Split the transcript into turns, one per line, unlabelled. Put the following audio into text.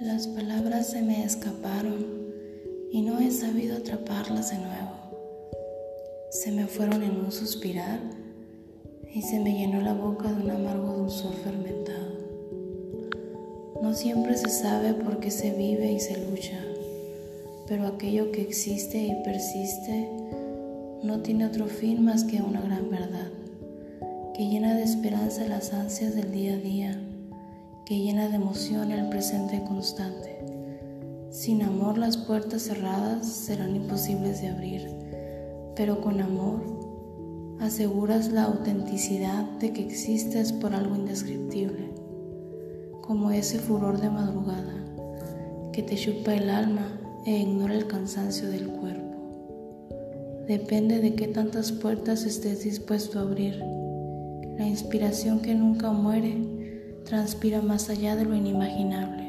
Las palabras se me escaparon y no he sabido atraparlas de nuevo. Se me fueron en un suspirar y se me llenó la boca de un amargo dulzor fermentado. No siempre se sabe por qué se vive y se lucha, pero aquello que existe y persiste no tiene otro fin más que una gran verdad, que llena de esperanza las ansias del día a día, que llena de emoción el presente constante. Sin amor las puertas cerradas serán imposibles de abrir, pero con amor aseguras la autenticidad de que existes por algo indescriptible, como ese furor de madrugada que te chupa el alma e ignora el cansancio del cuerpo. Depende de qué tantas puertas estés dispuesto a abrir. La inspiración que nunca muere transpira más allá de lo inimaginable.